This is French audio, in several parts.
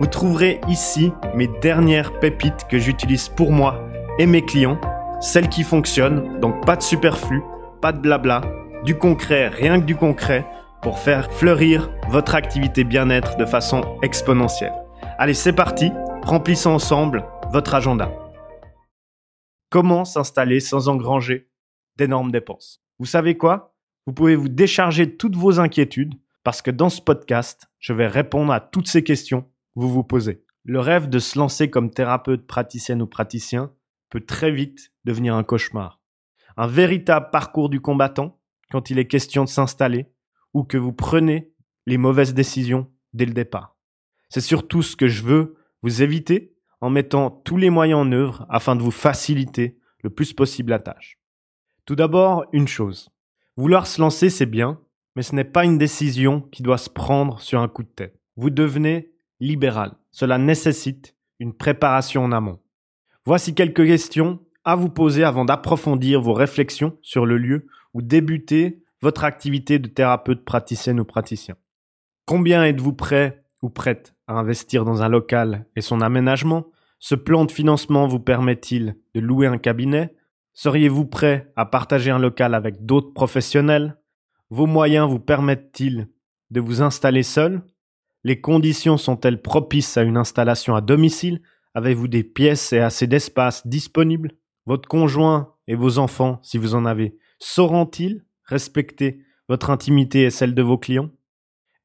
Vous trouverez ici mes dernières pépites que j'utilise pour moi et mes clients, celles qui fonctionnent, donc pas de superflu, pas de blabla, du concret, rien que du concret, pour faire fleurir votre activité bien-être de façon exponentielle. Allez, c'est parti, remplissons ensemble votre agenda. Comment s'installer sans engranger d'énormes dépenses? Vous savez quoi? Vous pouvez vous décharger de toutes vos inquiétudes parce que dans ce podcast, je vais répondre à toutes ces questions que vous vous posez. Le rêve de se lancer comme thérapeute, praticienne ou praticien peut très vite devenir un cauchemar. Un véritable parcours du combattant quand il est question de s'installer ou que vous prenez les mauvaises décisions dès le départ. C'est surtout ce que je veux vous éviter en mettant tous les moyens en œuvre afin de vous faciliter le plus possible la tâche. Tout d'abord, une chose. Vouloir se lancer, c'est bien, mais ce n'est pas une décision qui doit se prendre sur un coup de tête. Vous devenez libéral. Cela nécessite une préparation en amont. Voici quelques questions à vous poser avant d'approfondir vos réflexions sur le lieu où débuter votre activité de thérapeute praticienne ou praticien. Combien êtes-vous prêt ou prête à investir dans un local et son aménagement? Ce plan de financement vous permet-il de louer un cabinet? Seriez-vous prêt à partager un local avec d'autres professionnels? Vos moyens vous permettent-ils de vous installer seul? Les conditions sont-elles propices à une installation à domicile? Avez-vous des pièces et assez d'espace disponibles? Votre conjoint et vos enfants, si vous en avez, sauront-ils respecter votre intimité et celle de vos clients?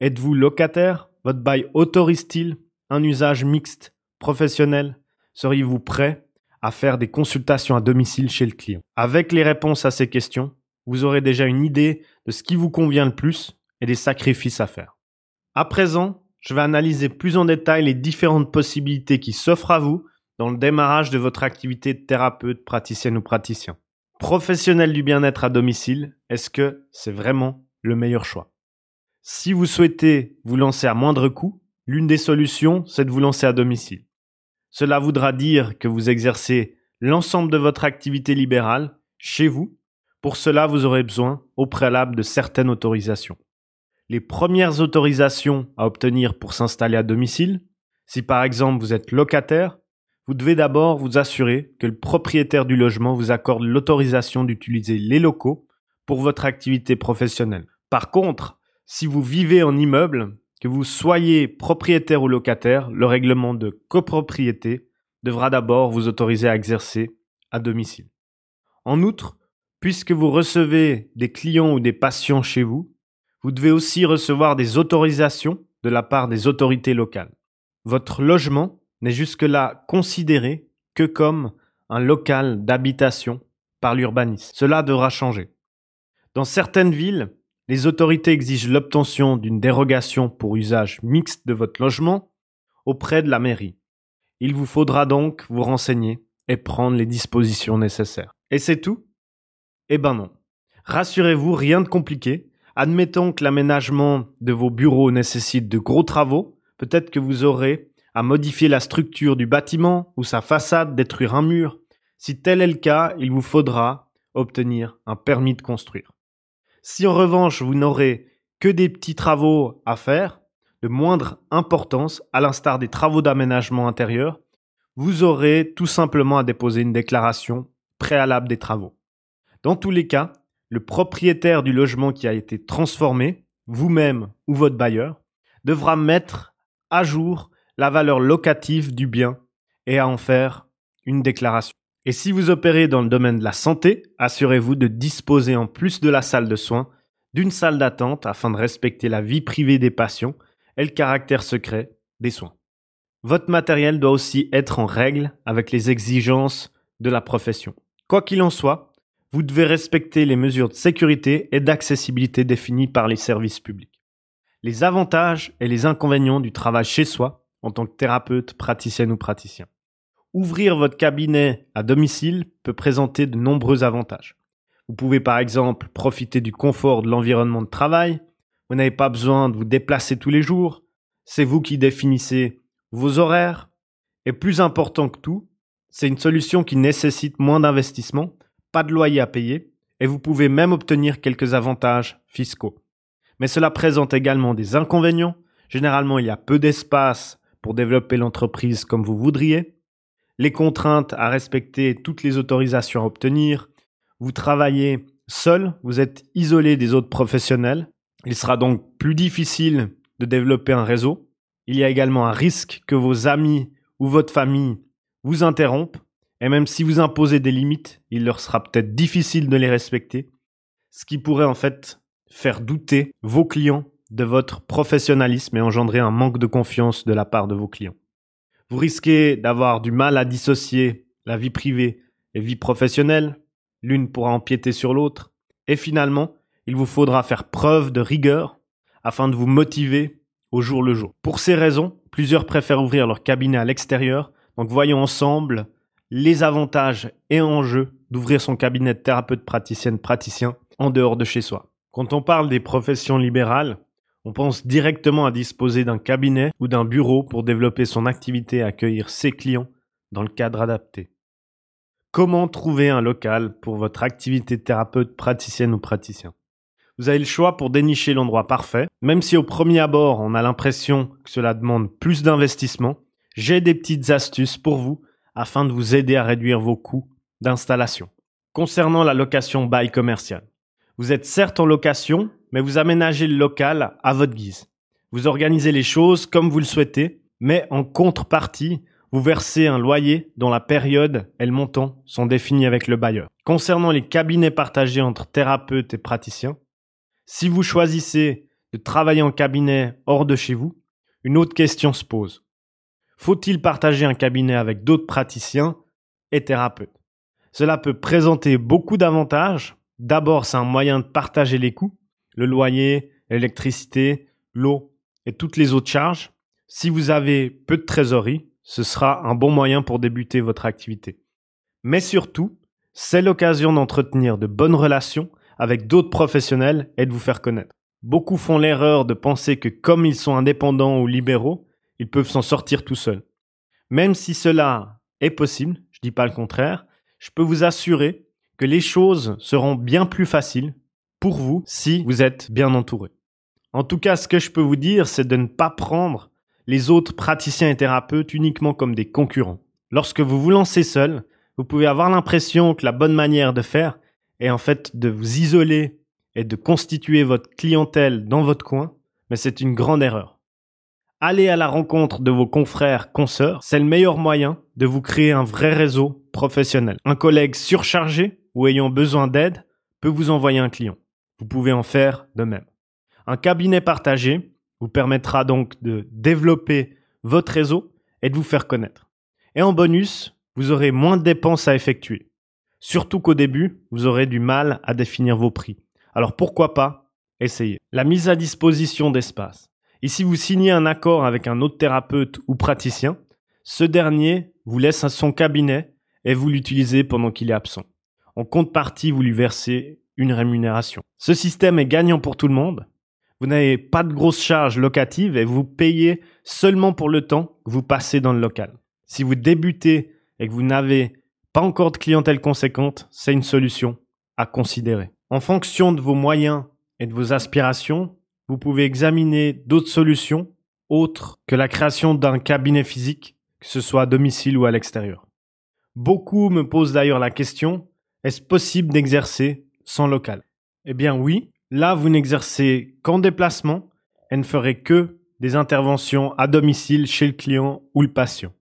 Êtes-vous locataire? Votre bail autorise-t-il un usage mixte, professionnel? Seriez-vous prêt à faire des consultations à domicile chez le client? Avec les réponses à ces questions, vous aurez déjà une idée de ce qui vous convient le plus et des sacrifices à faire. À présent, je vais analyser plus en détail les différentes possibilités qui s'offrent à vous dans le démarrage de votre activité de thérapeute, praticienne ou praticien professionnel du bien-être à domicile, est-ce que c'est vraiment le meilleur choix? Si vous souhaitez vous lancer à moindre coût, l'une des solutions, c'est de vous lancer à domicile. Cela voudra dire que vous exercez l'ensemble de votre activité libérale chez vous. Pour cela, vous aurez besoin au préalable de certaines autorisations. Les premières autorisations à obtenir pour s'installer à domicile, si par exemple vous êtes locataire, vous devez d'abord vous assurer que le propriétaire du logement vous accorde l'autorisation d'utiliser les locaux pour votre activité professionnelle. Par contre, si vous vivez en immeuble, que vous soyez propriétaire ou locataire, le règlement de copropriété devra d'abord vous autoriser à exercer à domicile. En outre, puisque vous recevez des clients ou des patients chez vous, vous devez aussi recevoir des autorisations de la part des autorités locales. Votre logement n'est jusque-là considéré que comme un local d'habitation par l'urbanisme. Cela devra changer. Dans certaines villes, les autorités exigent l'obtention d'une dérogation pour usage mixte de votre logement auprès de la mairie. Il vous faudra donc vous renseigner et prendre les dispositions nécessaires. Et c'est tout? Eh ben non. Rassurez-vous, rien de compliqué. Admettons que l'aménagement de vos bureaux nécessite de gros travaux, peut-être que vous aurez à modifier la structure du bâtiment ou sa façade, détruire un mur. Si tel est le cas, il vous faudra obtenir un permis de construire. Si en revanche vous n'aurez que des petits travaux à faire, de moindre importance, à l'instar des travaux d'aménagement intérieur, vous aurez tout simplement à déposer une déclaration préalable des travaux. Dans tous les cas, le propriétaire du logement qui a été transformé, vous-même ou votre bailleur, devra mettre à jour la valeur locative du bien et à en faire une déclaration. Et si vous opérez dans le domaine de la santé, assurez-vous de disposer en plus de la salle de soins d'une salle d'attente afin de respecter la vie privée des patients et le caractère secret des soins. Votre matériel doit aussi être en règle avec les exigences de la profession. Quoi qu'il en soit, vous devez respecter les mesures de sécurité et d'accessibilité définies par les services publics. Les avantages et les inconvénients du travail chez soi en tant que thérapeute, praticienne ou praticien. Ouvrir votre cabinet à domicile peut présenter de nombreux avantages. Vous pouvez par exemple profiter du confort de l'environnement de travail, vous n'avez pas besoin de vous déplacer tous les jours, c'est vous qui définissez vos horaires, et plus important que tout, c'est une solution qui nécessite moins d'investissement, pas de loyer à payer, et vous pouvez même obtenir quelques avantages fiscaux. Mais cela présente également des inconvénients. Généralement, il y a peu d'espace pour développer l'entreprise comme vous voudriez. Les contraintes à respecter, toutes les autorisations à obtenir. Vous travaillez seul, vous êtes isolé des autres professionnels. Il sera donc plus difficile de développer un réseau. Il y a également un risque que vos amis ou votre famille vous interrompent. Et même si vous imposez des limites, il leur sera peut-être difficile de les respecter. Ce qui pourrait en fait faire douter vos clients de votre professionnalisme et engendrer un manque de confiance de la part de vos clients. Vous risquez d'avoir du mal à dissocier la vie privée et vie professionnelle, l'une pourra empiéter sur l'autre, et finalement, il vous faudra faire preuve de rigueur afin de vous motiver au jour le jour. Pour ces raisons, plusieurs préfèrent ouvrir leur cabinet à l'extérieur, donc voyons ensemble les avantages et enjeux d'ouvrir son cabinet de thérapeute praticienne praticien en dehors de chez soi. Quand on parle des professions libérales, on pense directement à disposer d'un cabinet ou d'un bureau pour développer son activité et accueillir ses clients dans le cadre adapté. Comment trouver un local pour votre activité thérapeute praticienne ou praticien? Vous avez le choix pour dénicher l'endroit parfait, même si au premier abord on a l'impression que cela demande plus d'investissement, j'ai des petites astuces pour vous afin de vous aider à réduire vos coûts d'installation. Concernant la location bail commercial, vous êtes certes en location, mais vous aménagez le local à votre guise. Vous organisez les choses comme vous le souhaitez, mais en contrepartie, vous versez un loyer dont la période et le montant sont définis avec le bailleur. Concernant les cabinets partagés entre thérapeutes et praticiens, si vous choisissez de travailler en cabinet hors de chez vous, une autre question se pose. Faut-il partager un cabinet avec d'autres praticiens et thérapeutes? Cela peut présenter beaucoup d'avantages, D'abord, c'est un moyen de partager les coûts, le loyer, l'électricité, l'eau et toutes les autres charges. Si vous avez peu de trésorerie, ce sera un bon moyen pour débuter votre activité. Mais surtout, c'est l'occasion d'entretenir de bonnes relations avec d'autres professionnels et de vous faire connaître. Beaucoup font l'erreur de penser que comme ils sont indépendants ou libéraux, ils peuvent s'en sortir tout seuls. Même si cela est possible, je dis pas le contraire, je peux vous assurer que les choses seront bien plus faciles pour vous si vous êtes bien entouré. En tout cas, ce que je peux vous dire, c'est de ne pas prendre les autres praticiens et thérapeutes uniquement comme des concurrents. Lorsque vous vous lancez seul, vous pouvez avoir l'impression que la bonne manière de faire est en fait de vous isoler et de constituer votre clientèle dans votre coin, mais c'est une grande erreur. Aller à la rencontre de vos confrères, consoeurs, c'est le meilleur moyen de vous créer un vrai réseau professionnel. Un collègue surchargé ou ayant besoin d'aide peut vous envoyer un client. Vous pouvez en faire de même. Un cabinet partagé vous permettra donc de développer votre réseau et de vous faire connaître. Et en bonus, vous aurez moins de dépenses à effectuer. Surtout qu'au début, vous aurez du mal à définir vos prix. Alors pourquoi pas essayer? La mise à disposition d'espace. Ici, vous signez un accord avec un autre thérapeute ou praticien. Ce dernier vous laisse son cabinet et vous l'utilisez pendant qu'il est absent. En contrepartie, vous lui versez une rémunération. Ce système est gagnant pour tout le monde. Vous n'avez pas de grosses charges locatives et vous payez seulement pour le temps que vous passez dans le local. Si vous débutez et que vous n'avez pas encore de clientèle conséquente, c'est une solution à considérer. En fonction de vos moyens et de vos aspirations, vous pouvez examiner d'autres solutions autres que la création d'un cabinet physique, que ce soit à domicile ou à l'extérieur. Beaucoup me posent d'ailleurs la question, est-ce possible d'exercer sans local? Eh bien oui, là vous n'exercez qu'en déplacement et ne ferez que des interventions à domicile chez le client ou le patient.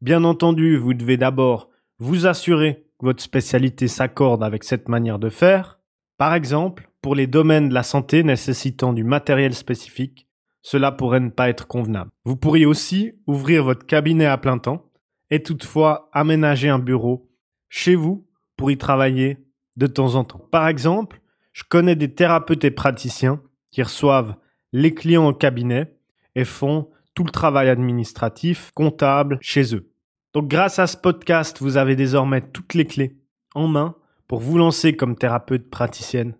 Bien entendu, vous devez d'abord vous assurer que votre spécialité s'accorde avec cette manière de faire. Par exemple, pour les domaines de la santé nécessitant du matériel spécifique, cela pourrait ne pas être convenable. Vous pourriez aussi ouvrir votre cabinet à plein temps et toutefois aménager un bureau chez vous pour y travailler de temps en temps. Par exemple, je connais des thérapeutes et praticiens qui reçoivent les clients au cabinet et font tout le travail administratif, comptable chez eux. Donc grâce à ce podcast, vous avez désormais toutes les clés en main pour vous lancer comme thérapeute praticienne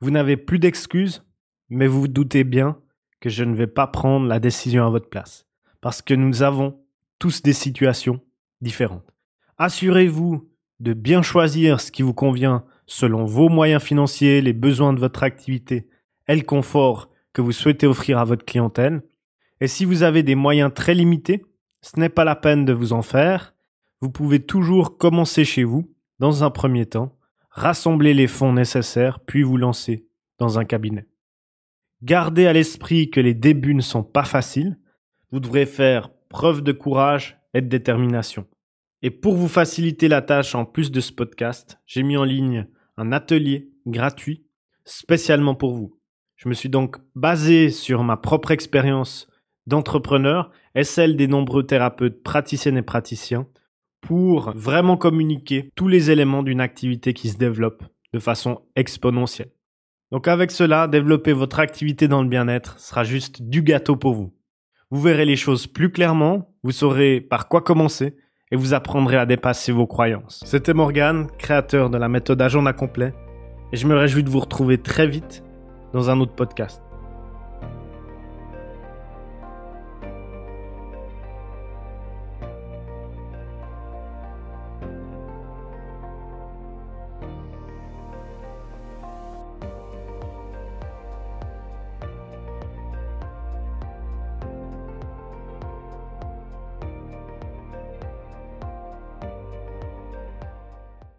Vous n'avez plus d'excuses, mais vous vous doutez bien que je ne vais pas prendre la décision à votre place. Parce que nous avons tous des situations différentes. Assurez-vous de bien choisir ce qui vous convient selon vos moyens financiers, les besoins de votre activité et le confort que vous souhaitez offrir à votre clientèle. Et si vous avez des moyens très limités, ce n'est pas la peine de vous en faire. Vous pouvez toujours commencer chez vous, dans un premier temps, rassembler les fonds nécessaires, puis vous lancer dans un cabinet. Gardez à l'esprit que les débuts ne sont pas faciles. Vous devrez faire preuve de courage et de détermination. Et pour vous faciliter la tâche en plus de ce podcast, j'ai mis en ligne un atelier gratuit spécialement pour vous. Je me suis donc basé sur ma propre expérience d'entrepreneur et celle des nombreux thérapeutes praticiennes et praticiens pour vraiment communiquer tous les éléments d'une activité qui se développe de façon exponentielle. Donc avec cela, développer votre activité dans le bien-être sera juste du gâteau pour vous. Vous verrez les choses plus clairement, vous saurez par quoi commencer et vous apprendrez à dépasser vos croyances. C'était Morgan, créateur de la méthode agenda complet, et je me réjouis de vous retrouver très vite dans un autre podcast.